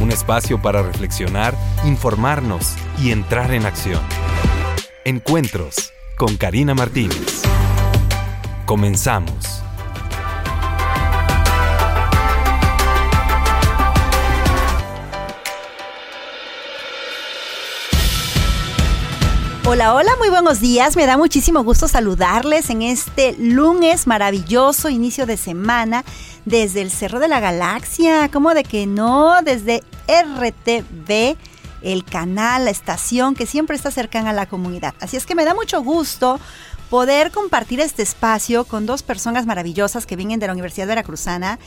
Un espacio para reflexionar, informarnos y entrar en acción. Encuentros con Karina Martínez. Comenzamos. Hola, hola, muy buenos días. Me da muchísimo gusto saludarles en este lunes maravilloso, inicio de semana, desde el Cerro de la Galaxia. ¿Cómo de que no? Desde RTV, el canal, la estación que siempre está cercana a la comunidad. Así es que me da mucho gusto poder compartir este espacio con dos personas maravillosas que vienen de la Universidad Veracruzana.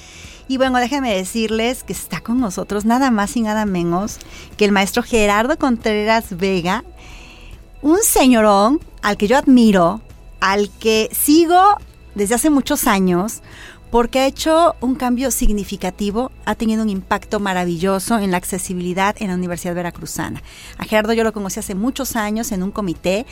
Y bueno, déjenme decirles que está con nosotros nada más y nada menos que el maestro Gerardo Contreras Vega un señorón al que yo admiro, al que sigo desde hace muchos años, porque ha hecho un cambio significativo, ha tenido un impacto maravilloso en la accesibilidad en la Universidad Veracruzana. A Gerardo yo lo conocí hace muchos años en un comité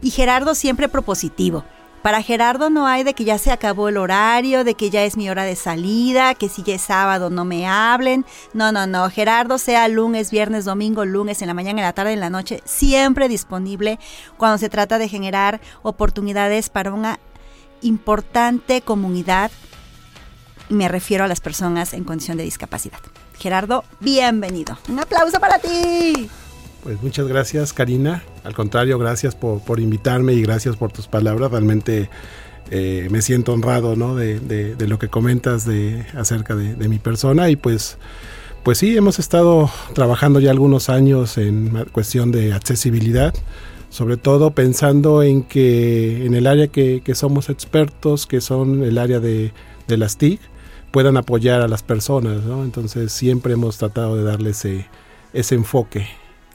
y Gerardo siempre propositivo. Para Gerardo no hay de que ya se acabó el horario, de que ya es mi hora de salida, que si ya es sábado no me hablen. No, no, no. Gerardo sea lunes, viernes, domingo, lunes, en la mañana, en la tarde, en la noche, siempre disponible cuando se trata de generar oportunidades para una importante comunidad. Me refiero a las personas en condición de discapacidad. Gerardo, bienvenido. Un aplauso para ti. Pues muchas gracias, Karina. Al contrario, gracias por, invitarme y gracias por tus palabras. Realmente eh, me siento honrado ¿no? de, lo que comentas de, acerca de, mi persona y pues, pues sí, hemos estado trabajando ya algunos años en cuestión de accesibilidad, sobre todo pensando en que en el área que, somos expertos, que son el área de, las TIC, puedan apoyar a las personas. ¿no? Entonces siempre hemos tratado de darle ese, ese enfoque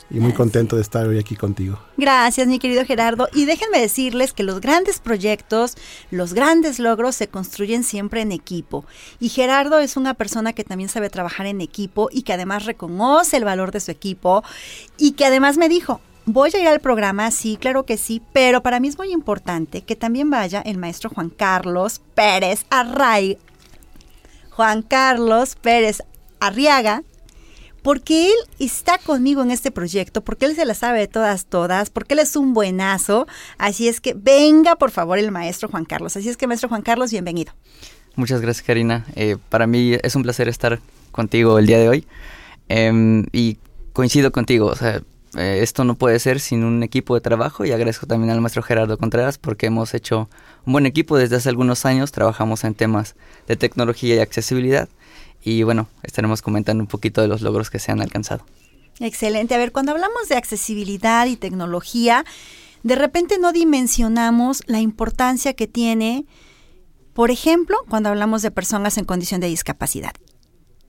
y muy contento de estar hoy aquí contigo. Gracias, mi querido Gerardo. Y déjenme decirles que los grandes proyectos, los grandes logros se construyen siempre en equipo. Y Gerardo es una persona que también sabe trabajar en equipo y que además reconoce el valor de su equipo y que además me dijo, Voy a ir al programa, sí, claro que sí, pero para mí es muy importante que también vaya el maestro Juan Carlos Pérez Array. Juan Carlos Pérez Arriaga, porque él está conmigo en este proyecto, porque él se la sabe de todas, todas, porque él es un buenazo. Así es que venga, por favor, el maestro Juan Carlos. Así es que, maestro Juan Carlos, bienvenido. Muchas gracias, Karina. Eh, para mí es un placer estar contigo el día de hoy. Em, y coincido contigo, o sea, eh, esto no puede ser sin un equipo de trabajo y agradezco también al maestro Gerardo Contreras porque hemos hecho un buen equipo desde hace algunos años, trabajamos en temas de tecnología y accesibilidad y bueno, estaremos comentando un poquito de los logros que se han alcanzado. Excelente. A ver, cuando hablamos de accesibilidad y tecnología, de repente no dimensionamos la importancia que tiene, por ejemplo, cuando hablamos de personas en condición de discapacidad.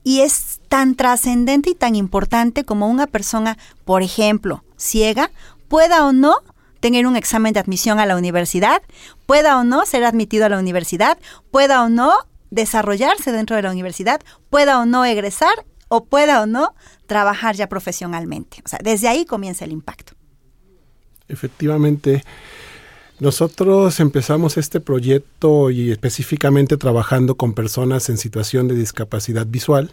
Y es tan trascendente y tan importante como una persona, por ejemplo, ciega, pueda o no tener un examen de admisión a la universidad, pueda o no ser admitido a la universidad, pueda o no desarrollarse dentro de la universidad, pueda o no egresar o pueda o no trabajar ya profesionalmente. O sea, desde ahí comienza el impacto. Efectivamente, nosotros empezamos este proyecto y específicamente trabajando con personas en situación de discapacidad visual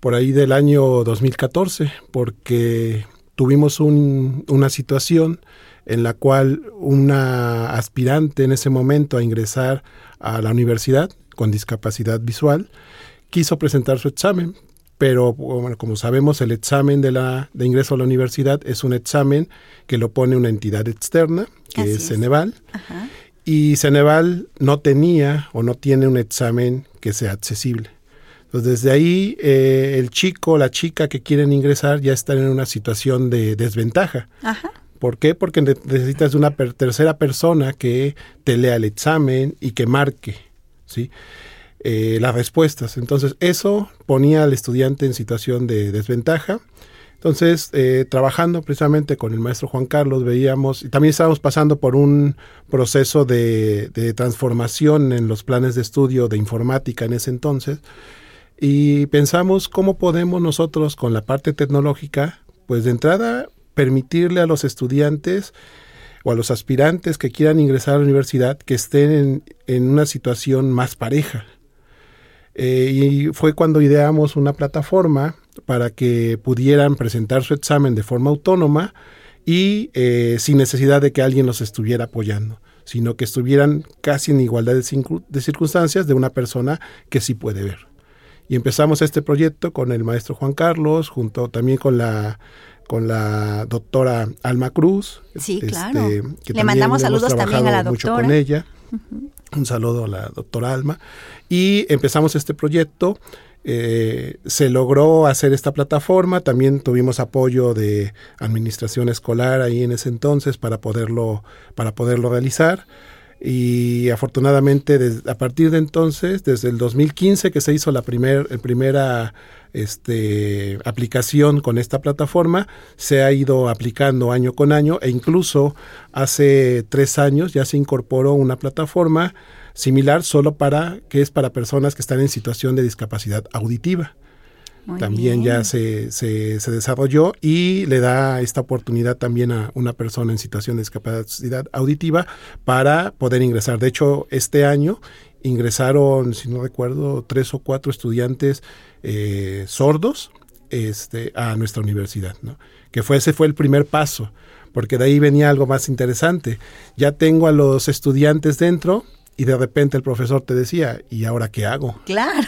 por ahí del año 2014, porque tuvimos una situación en la cual una aspirante en ese momento a ingresar a la universidad con discapacidad visual, quiso presentar su examen, pero bueno, como sabemos el examen de, la, de ingreso a la universidad es un examen que lo pone una entidad externa, que es, Ceneval, y Ceneval no tenía o no tiene un examen que sea accesible. Entonces desde ahí eh, el chico, la chica que quieren ingresar ya están en una situación de desventaja. ¿Por qué? Porque necesitas de una tercera persona que te lea el examen y que marque ¿sí? Eh, las respuestas. Entonces eso ponía al estudiante en situación de desventaja. Entonces, eh, trabajando precisamente con el maestro Juan Carlos, veíamos, y también estábamos pasando por un proceso de, transformación en los planes de estudio de informática en ese entonces, y pensamos cómo podemos nosotros con la parte tecnológica, pues de entrada, permitirle a los estudiantes o a los aspirantes que quieran ingresar a la universidad que estén en una situación más pareja. Eh, y fue cuando ideamos una plataforma para que pudieran presentar su examen de forma autónoma y eh, sin necesidad de que alguien los estuviera apoyando, sino que estuvieran casi en igualdad de, circunstancias de una persona que sí puede ver. Y empezamos este proyecto con el maestro Juan Carlos, junto también con la con la doctora Alma Cruz. Sí, este, claro. Le mandamos saludos también a la doctora. Mucho con ella. Un saludo a la doctora Alma. Y empezamos este proyecto. Eh, se logró hacer esta plataforma, también tuvimos apoyo de administración escolar ahí en ese entonces para poderlo, para poderlo realizar y afortunadamente a partir de entonces, desde el 2015 que se hizo la primer, primera este, aplicación con esta plataforma, se ha ido aplicando año con año e incluso hace tres años ya se incorporó una plataforma similar solo para que es para personas que están en situación de discapacidad auditiva. También ya se, se, se, desarrolló y le da esta oportunidad también a una persona en situación de discapacidad auditiva para poder ingresar. De hecho, este año ingresaron, si no recuerdo, tres o cuatro estudiantes eh, sordos este, a nuestra universidad, ¿no? que fue, ese fue el primer paso, porque de ahí venía algo más interesante. Ya tengo a los estudiantes dentro y de repente el profesor te decía, ¿y ahora qué hago? Claro.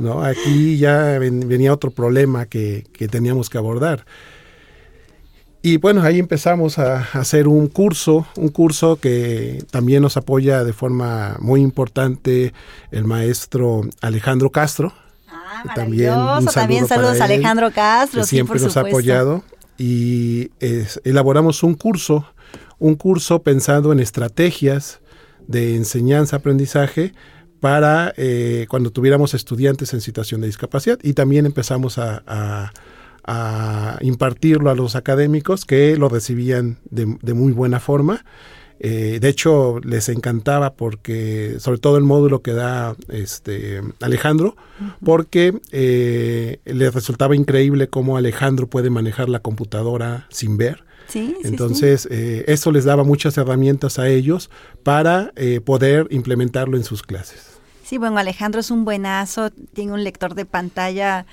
¿No? Aquí ya venía otro problema que, que teníamos que abordar. Y bueno, ahí empezamos a hacer un curso, un curso que también nos apoya de forma muy importante el maestro Alejandro Castro. Ah, también, también saludos a Alejandro Castro. Que siempre nos ha apoyado. Y elaboramos un curso, un curso pensado en estrategias de enseñanza-aprendizaje para eh, cuando tuviéramos estudiantes en situación de discapacidad. Y también empezamos a a impartirlo a los académicos que lo recibían de, muy buena forma. Eh, de hecho, les encantaba porque, sobre todo el módulo que da este Alejandro, porque eh, les resultaba increíble cómo Alejandro puede manejar la computadora sin ver. Entonces, eh, eso les daba muchas herramientas a ellos para poder implementarlo en sus clases. Sí, bueno, Alejandro es un buenazo, tiene un lector de pantalla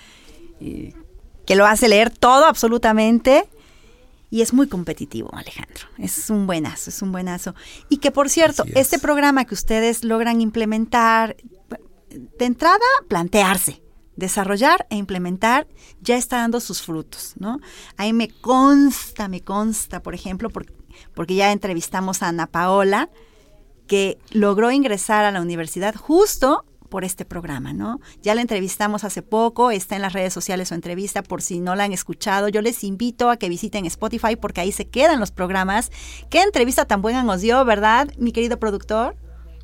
que lo hace leer todo absolutamente. Y es muy competitivo, Alejandro. Es un buenazo, es un buenazo. Y que, por cierto, este programa que ustedes logran implementar, de entrada, plantearse, desarrollar e implementar, ya está dando sus frutos, ¿no? Ahí me consta, me consta, por ejemplo, porque, ya entrevistamos a Ana Paola, que logró ingresar a la universidad justo por este programa, ¿no? Ya la entrevistamos hace poco, está en las redes sociales su entrevista por si no la han escuchado. Yo les invito a que visiten Spotify porque ahí se quedan los programas. Qué entrevista tan buena nos dio, ¿verdad, mi querido productor?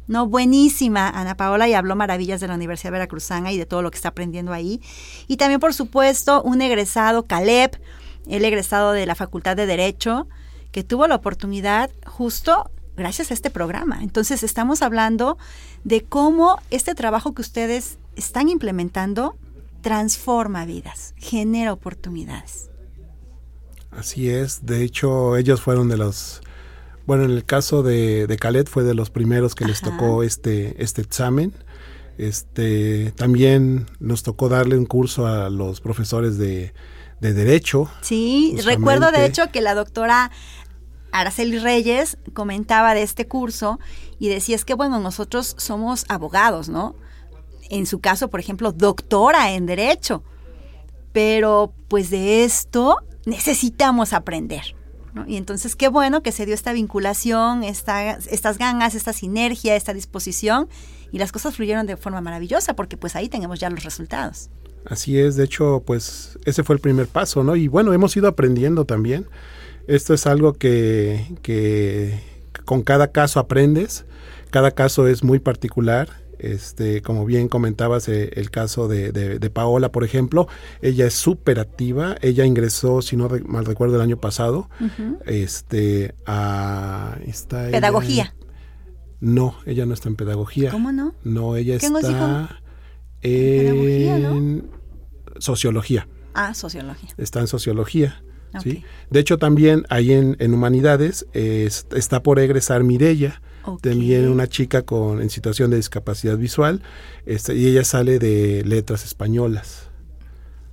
No, buenísima, Ana Paola, y habló maravillas de la Universidad Veracruzana y de todo lo que está aprendiendo ahí. Y también, por supuesto, un egresado, Caleb, el egresado de la Facultad de Derecho, que tuvo la oportunidad justo gracias a este programa. Entonces estamos hablando de cómo este trabajo que ustedes están implementando transforma vidas, genera oportunidades. Así es, de hecho ellos fueron de los, bueno, en el caso de, de Calet fue de los primeros que les tocó este, este examen. Este, también nos tocó darle un curso a los profesores de, de Derecho. Sí, recuerdo de hecho que la doctora Araceli Reyes comentaba de este curso y decía, es que bueno, nosotros somos abogados, ¿no? En su caso, por ejemplo, doctora en derecho, pero pues de esto necesitamos aprender. Y entonces qué bueno que se dio esta vinculación, esta, estas ganas, esta sinergia, esta disposición y las cosas fluyeron de forma maravillosa porque pues ahí tenemos ya los resultados. Así es, de hecho, pues ese fue el primer paso, ¿no? Y bueno, hemos ido aprendiendo también. Esto es algo que, con cada caso aprendes, cada caso es muy particular Este, como bien comentabas, eh, el caso de, de, Paola, por ejemplo, ella es súper activa. Ella ingresó, si no mal recuerdo, el año pasado, este, a esta pedagogía. no, ella no está en pedagogía. ¿Cómo no? No, ella está en sociología. Ah, sociología. Está en sociología. ¿sí? De hecho, también ahí en, en Humanidades está por egresar Mirella también una chica con, en situación de discapacidad visual, este, y ella sale de letras españolas.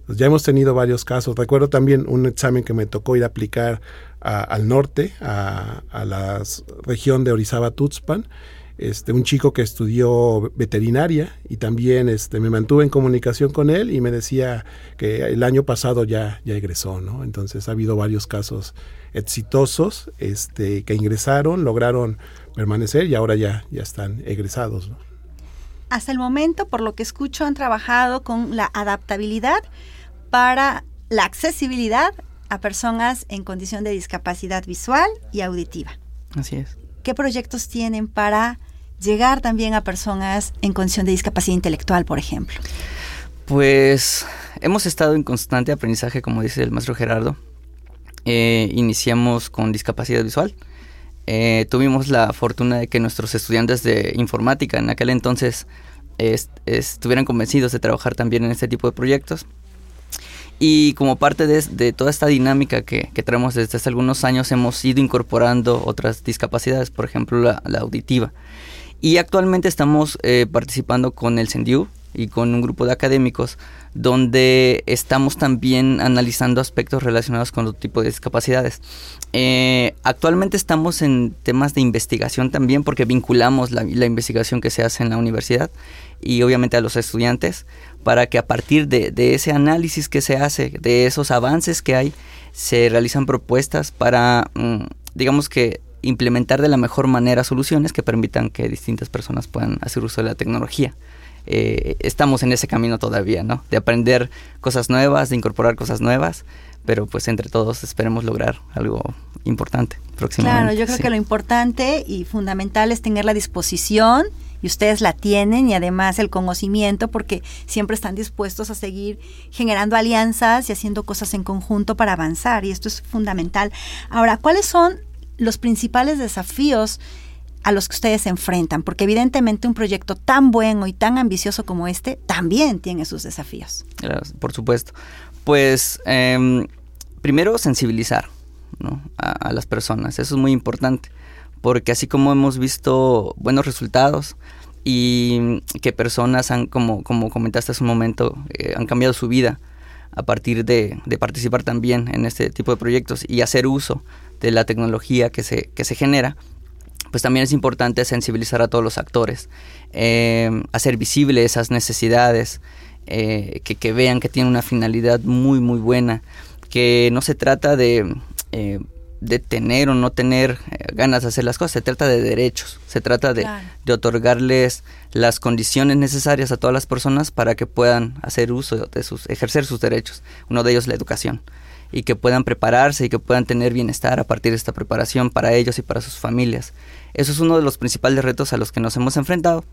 Pues ya hemos tenido varios casos. Recuerdo también un examen que me tocó ir a aplicar al norte, a, la región de Orizaba-Tuxpan, este, un chico que estudió veterinaria y también este, me mantuve en comunicación con él y me decía que el año pasado ya, ya egresó, ¿no? Entonces ha habido varios casos exitosos este, que ingresaron, lograron permanecer y ahora ya, ya están egresados. Hasta el momento, por lo que escucho, han trabajado con la adaptabilidad para la accesibilidad a personas en condición de discapacidad visual y auditiva. Así es. ¿Qué proyectos tienen para llegar también a personas en condición de discapacidad intelectual, por ejemplo? Pues hemos estado en constante aprendizaje, como dice el maestro Gerardo. Eh, iniciamos con discapacidad visual eh, tuvimos la fortuna de que nuestros estudiantes de informática en aquel entonces estuvieran convencidos de trabajar también en este tipo de proyectos. Y como parte de, toda esta dinámica que, traemos desde hace algunos años, hemos ido incorporando otras discapacidades, por ejemplo la, auditiva. Y actualmente estamos eh, participando con el CENDIU y con un grupo de académicos donde estamos también analizando aspectos relacionados con otro tipo de discapacidades. Eh, actualmente estamos en temas de investigación también porque vinculamos la, investigación que se hace en la universidad y obviamente a los estudiantes para que a partir de, ese análisis que se hace, de esos avances que hay, se realizan propuestas para, mm, digamos que, implementar de la mejor manera soluciones que permitan que distintas personas puedan hacer uso de la tecnología. Eh, estamos en ese camino todavía, ¿no? De aprender cosas nuevas, de incorporar cosas nuevas, pero pues entre todos esperemos lograr algo importante próximamente. Claro, yo creo que lo importante y fundamental es tener la disposición y ustedes la tienen y además el conocimiento porque siempre están dispuestos a seguir generando alianzas y haciendo cosas en conjunto para avanzar y esto es fundamental. Ahora, ¿cuáles son los principales desafíos a los que ustedes se enfrentan, porque evidentemente un proyecto tan bueno y tan ambicioso como este también tiene sus desafíos. por supuesto. Pues em, primero sensibilizar a, las personas, eso es muy importante, porque así como hemos visto buenos resultados y que personas han, como, como comentaste hace un momento, eh, han cambiado su vida a partir de, de, participar también en este tipo de proyectos y hacer uso de la tecnología que se, que se genera, pues también es importante sensibilizar a todos los actores, eh, hacer visible esas necesidades, eh, que, vean que tiene una finalidad muy, muy buena, que no se trata de, eh, de tener o no tener ganas de hacer las cosas, se trata de derechos, se trata de, de, otorgarles las condiciones necesarias a todas las personas para que puedan hacer uso de sus, ejercer sus derechos, uno de ellos la educación y que puedan prepararse y que puedan tener bienestar a partir de esta preparación para ellos y para sus familias. Eso es uno de los principales retos a los que nos hemos enfrentado.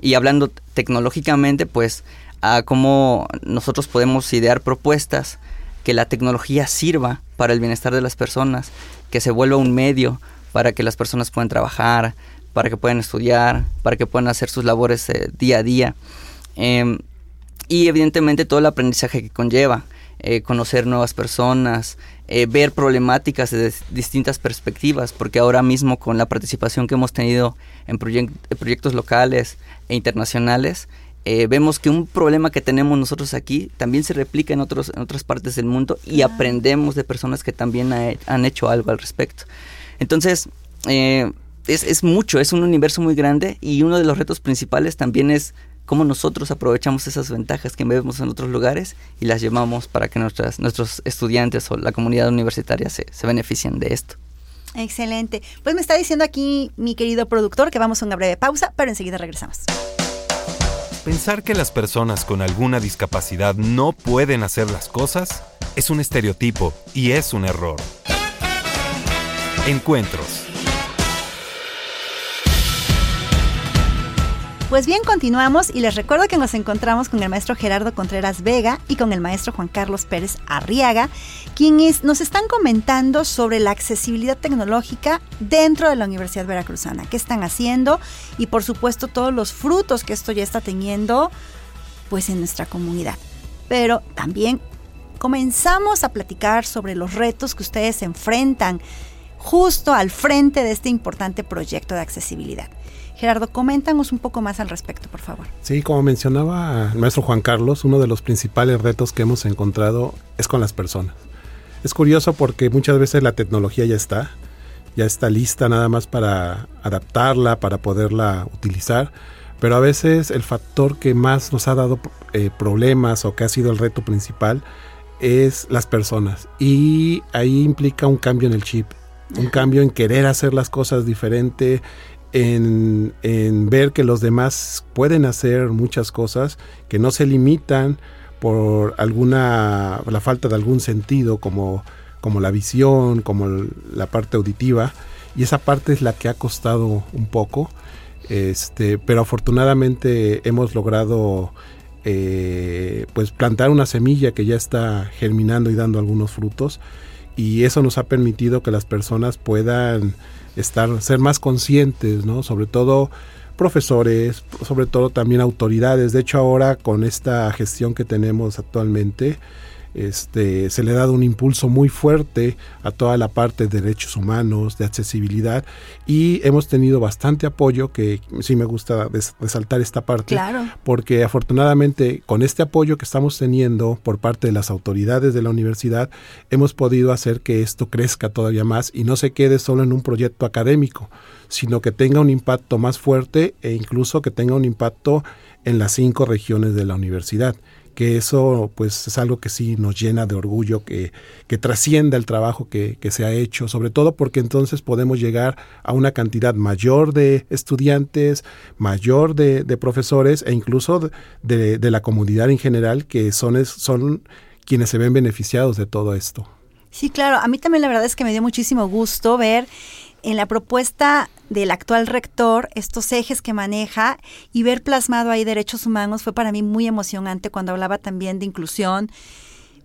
Y hablando tecnológicamente, pues a cómo nosotros podemos idear propuestas que la tecnología sirva para el bienestar de las personas, que se vuelva un medio para que las personas puedan trabajar, para que puedan estudiar, para que puedan hacer sus labores eh, día a día. Em, y evidentemente todo el aprendizaje que conlleva. Eh, conocer nuevas personas, eh, ver problemáticas de distintas perspectivas, porque ahora mismo con la participación que hemos tenido en proyectos locales e internacionales, eh, vemos que un problema que tenemos nosotros aquí también se replica en, otros, en otras partes del mundo y aprendemos de personas que también han hecho algo al respecto. Entonces, es, es mucho, es un universo muy grande y uno de los retos principales también es cómo nosotros aprovechamos esas ventajas que vemos en otros lugares y las llevamos para que nuestras, nuestros estudiantes o la comunidad universitaria se, se beneficien de esto. Excelente. Pues me está diciendo aquí mi querido productor que vamos a una breve pausa, pero enseguida regresamos. Pensar que las personas con alguna discapacidad no pueden hacer las cosas es un estereotipo y es un error. Encuentros Pues bien, continuamos y les recuerdo que nos encontramos con el maestro Gerardo Contreras Vega y con el maestro Juan Carlos Pérez Arriaga, quienes nos están comentando sobre la accesibilidad tecnológica dentro de la Universidad Veracruzana, qué están haciendo y por supuesto todos los frutos que esto ya está teniendo pues en nuestra comunidad. Pero también comenzamos a platicar sobre los retos que ustedes enfrentan justo al frente de este importante proyecto de accesibilidad. Gerardo, coméntanos un poco más al respecto, por favor. Sí, como mencionaba el maestro Juan Carlos, uno de los principales retos que hemos encontrado es con las personas. Es curioso porque muchas veces la tecnología ya está, ya está lista nada más para adaptarla, para poderla utilizar, pero a veces el factor que más nos ha dado eh, problemas o que ha sido el reto principal es las personas y ahí implica un cambio en el chip, un cambio en querer hacer las cosas diferente, en, ver que los demás pueden hacer muchas cosas, que no se limitan por alguna, la falta de algún sentido, como, como la visión, como la parte auditiva, y esa parte es la que ha costado un poco, este, pero afortunadamente hemos logrado eh, pues plantar una semilla que ya está germinando y dando algunos frutos, y eso nos ha permitido que las personas puedan estar, ser más conscientes, ¿no? Sobre todo profesores, sobre todo también autoridades. De hecho, ahora con esta gestión que tenemos actualmente, este, se le ha dado un impulso muy fuerte a toda la parte de derechos humanos, de accesibilidad y hemos tenido bastante apoyo, que sí me gusta resaltar esta parte, porque afortunadamente con este apoyo que estamos teniendo por parte de las autoridades de la universidad, hemos podido hacer que esto crezca todavía más y no se quede solo en un proyecto académico, sino que tenga un impacto más fuerte e incluso que tenga un impacto en las cinco regiones de la universidad que eso pues es algo que sí nos llena de orgullo, que, que trascienda el trabajo que, se ha hecho, sobre todo porque entonces podemos llegar a una cantidad mayor de estudiantes, mayor de, profesores e incluso de, de, la comunidad en general que son, son quienes se ven beneficiados de todo esto. Sí, claro, a mí también la verdad es que me dio muchísimo gusto ver en la propuesta del actual rector, estos ejes que maneja y ver plasmado ahí derechos humanos fue para mí muy emocionante cuando hablaba también de inclusión,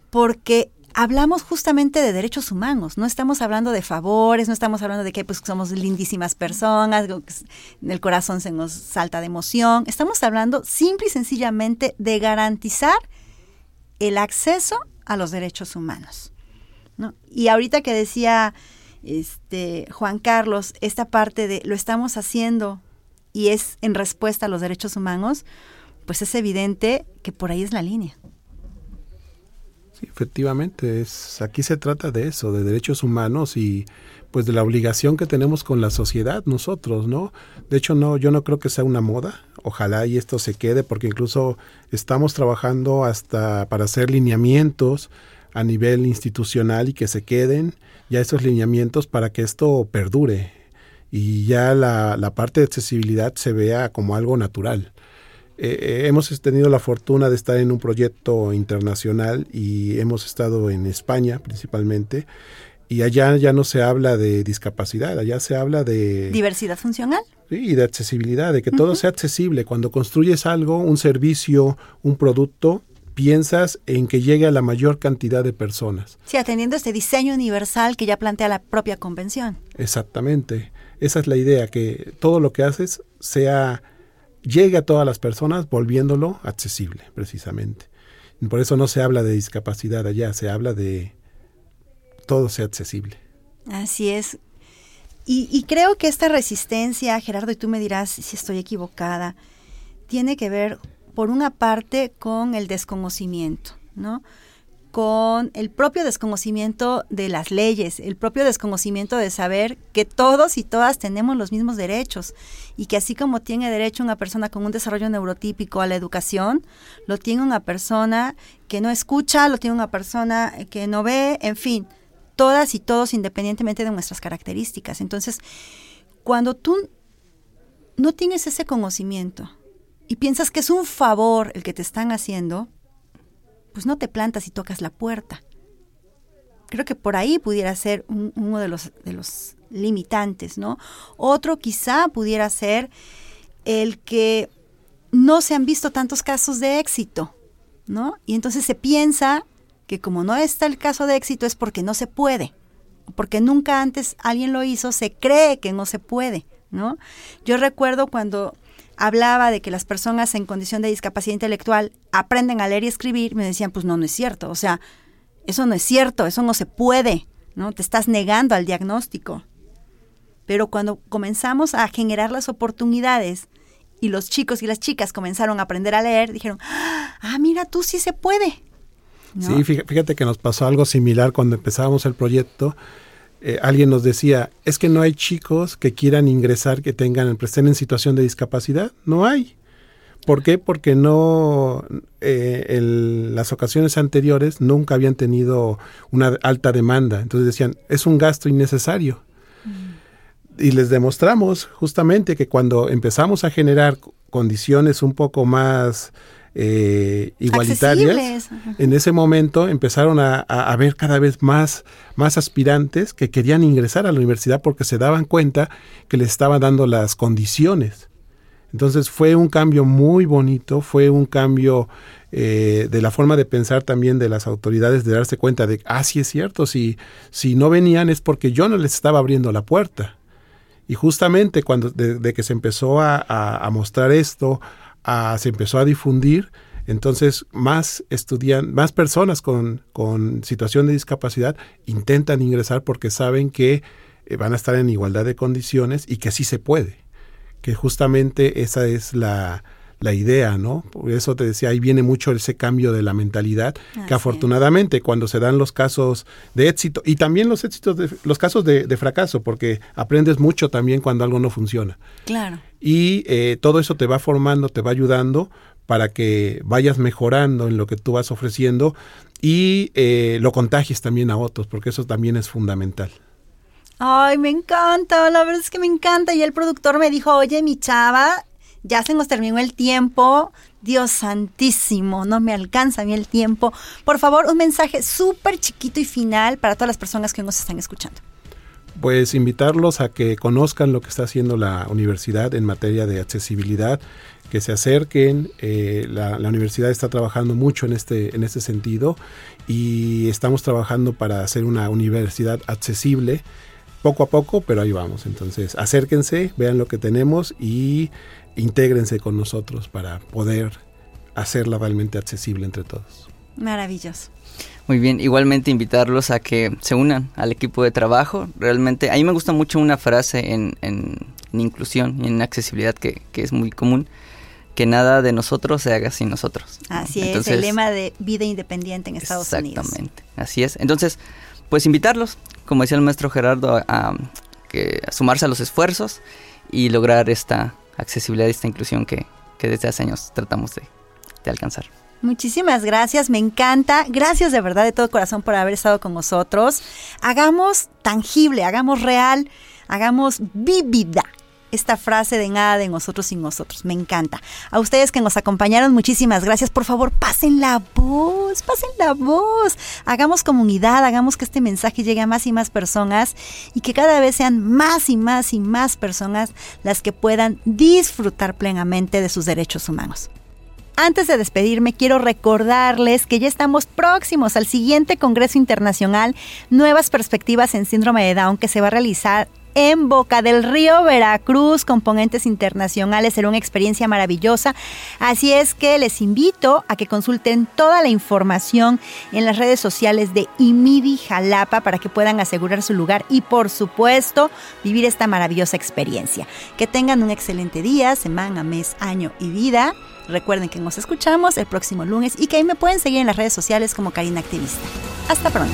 porque hablamos justamente de derechos humanos, no estamos hablando de favores, no estamos hablando de que pues, somos lindísimas personas, en el corazón se nos salta de emoción, estamos hablando simple y sencillamente de garantizar el acceso a los derechos humanos. Y ahorita que decía este, Juan Carlos, esta parte de lo estamos haciendo y es en respuesta a los derechos humanos, pues es evidente que por ahí es la línea. Sí, efectivamente, es, aquí se trata de eso, de derechos humanos y pues de la obligación que tenemos con la sociedad nosotros, ¿no? De hecho, no, yo no creo que sea una moda, ojalá y esto se quede, porque incluso estamos trabajando hasta para hacer lineamientos a nivel institucional y que se queden ya esos lineamientos para que esto perdure y ya la, la parte de accesibilidad se vea como algo natural. Eh, eh, hemos tenido la fortuna de estar en un proyecto internacional y hemos estado en España principalmente y allá ya no se habla de discapacidad, allá se habla de... Diversidad funcional. Sí, y de accesibilidad, de que todo sea accesible. Cuando construyes algo, un servicio, un producto, piensas en que llegue a la mayor cantidad de personas. Sí, atendiendo este diseño universal que ya plantea la propia convención. Exactamente. Esa es la idea, que todo lo que haces sea llegue a todas las personas volviéndolo accesible, precisamente. Por eso no se habla de discapacidad allá, se habla de todo sea accesible. Así es. Y, y creo que esta resistencia, Gerardo, y tú me dirás si estoy equivocada, tiene que ver por una parte con el desconocimiento, ¿no? con el propio desconocimiento de las leyes, el propio desconocimiento de saber que todos y todas tenemos los mismos derechos y que así como tiene derecho una persona con un desarrollo neurotípico a la educación, lo tiene una persona que no escucha, lo tiene una persona que no ve, en fin, todas y todos independientemente de nuestras características. Entonces, cuando tú no tienes ese conocimiento, y piensas que es un favor el que te están haciendo, pues no te plantas y tocas la puerta. Creo que por ahí pudiera ser uno de los, de los limitantes, ¿no? Otro quizá pudiera ser el que no se han visto tantos casos de éxito, ¿no? Y entonces se piensa que como no está el caso de éxito es porque no se puede, porque nunca antes alguien lo hizo, se cree que no se puede, ¿no? Yo recuerdo cuando hablaba de que las personas en condición de discapacidad intelectual aprenden a leer y escribir, me decían, pues no, no es cierto, o sea, eso no es cierto, eso no se puede, ¿no? Te estás negando al diagnóstico. Pero cuando comenzamos a generar las oportunidades y los chicos y las chicas comenzaron a aprender a leer, dijeron, ah, mira, tú sí se puede. Sí, fíjate que nos pasó algo similar cuando empezábamos el proyecto. Eh, alguien nos decía, es que no hay chicos que quieran ingresar, que tengan, estén en situación de discapacidad. No hay. ¿Por qué? Porque no, eh, en las ocasiones anteriores nunca habían tenido una alta demanda. Entonces decían, es un gasto innecesario. Mm. Y les demostramos justamente que cuando empezamos a generar condiciones un poco más eh, igualitarias, en ese momento empezaron a, a, ver cada vez más, más aspirantes que querían ingresar a la universidad porque se daban cuenta que les estaban dando las condiciones. Entonces fue un cambio muy bonito, fue un cambio eh, de la forma de pensar también de las autoridades, de darse cuenta de, ah, sí es cierto, si, si no venían es porque yo no les estaba abriendo la puerta. Y justamente cuando de, que se empezó a, a, mostrar esto, se empezó a difundir, entonces más estudian, más personas con, con, situación de discapacidad intentan ingresar porque saben que eh, van a estar en igualdad de condiciones y que sí se puede que justamente esa es la, idea, ¿no? Por eso te decía, ahí viene mucho ese cambio de la mentalidad, que afortunadamente cuando se dan los casos de éxito y también los éxitos, de, los casos de, fracaso, porque aprendes mucho también cuando algo no funciona. Claro. Y eh, todo eso te va formando, te va ayudando para que vayas mejorando en lo que tú vas ofreciendo y eh, lo contagies también a otros, porque eso también es fundamental. Ay, me encanta, la verdad es que me encanta. Y el productor me dijo, oye, mi chava, ya se nos terminó el tiempo. Dios santísimo, no me alcanza a mí el tiempo. Por favor, un mensaje súper chiquito y final para todas las personas que nos están escuchando. Pues invitarlos a que conozcan lo que está haciendo la universidad en materia de accesibilidad, que se acerquen. Eh, la, universidad está trabajando mucho en este, en este sentido y estamos trabajando para hacer una universidad accesible poco a poco, pero ahí vamos. Entonces, acérquense, vean lo que tenemos y intégrense con nosotros para poder hacerla realmente accesible entre todos. Maravilloso. Muy bien, igualmente invitarlos a que se unan al equipo de trabajo. Realmente, a mí me gusta mucho una frase en, en, inclusión y en accesibilidad que, que, es muy común, que nada de nosotros se haga sin nosotros. Así es, el lema de vida independiente en Estados Unidos. Exactamente, así es. Entonces, pues invitarlos, como decía el maestro Gerardo, a, sumarse a los esfuerzos y lograr esta accesibilidad y esta inclusión que, desde hace años tratamos de, de alcanzar. Muchísimas gracias, me encanta. Gracias de verdad de todo corazón por haber estado con nosotros. Hagamos tangible, hagamos real, hagamos vívida esta frase de nada de nosotros sin nosotros. Me encanta. A ustedes que nos acompañaron, muchísimas gracias. Por favor, pasen la voz, pasen la voz. Hagamos comunidad, hagamos que este mensaje llegue a más y más personas y que cada vez sean más y más y más personas las que puedan disfrutar plenamente de sus derechos humanos. Antes de despedirme, quiero recordarles que ya estamos próximos al siguiente Congreso Internacional Nuevas Perspectivas en Síndrome de Down que se va a realizar en Boca del Río, Veracruz, componentes internacionales. Será una experiencia maravillosa. Así es que les invito a que consulten toda la información en las redes sociales de IMIDI Jalapa para que puedan asegurar su lugar y, por supuesto, vivir esta maravillosa experiencia. Que tengan un excelente día, semana, mes, año y vida. Recuerden que nos escuchamos el próximo lunes y que ahí me pueden seguir en las redes sociales como Karina Activista. Hasta pronto.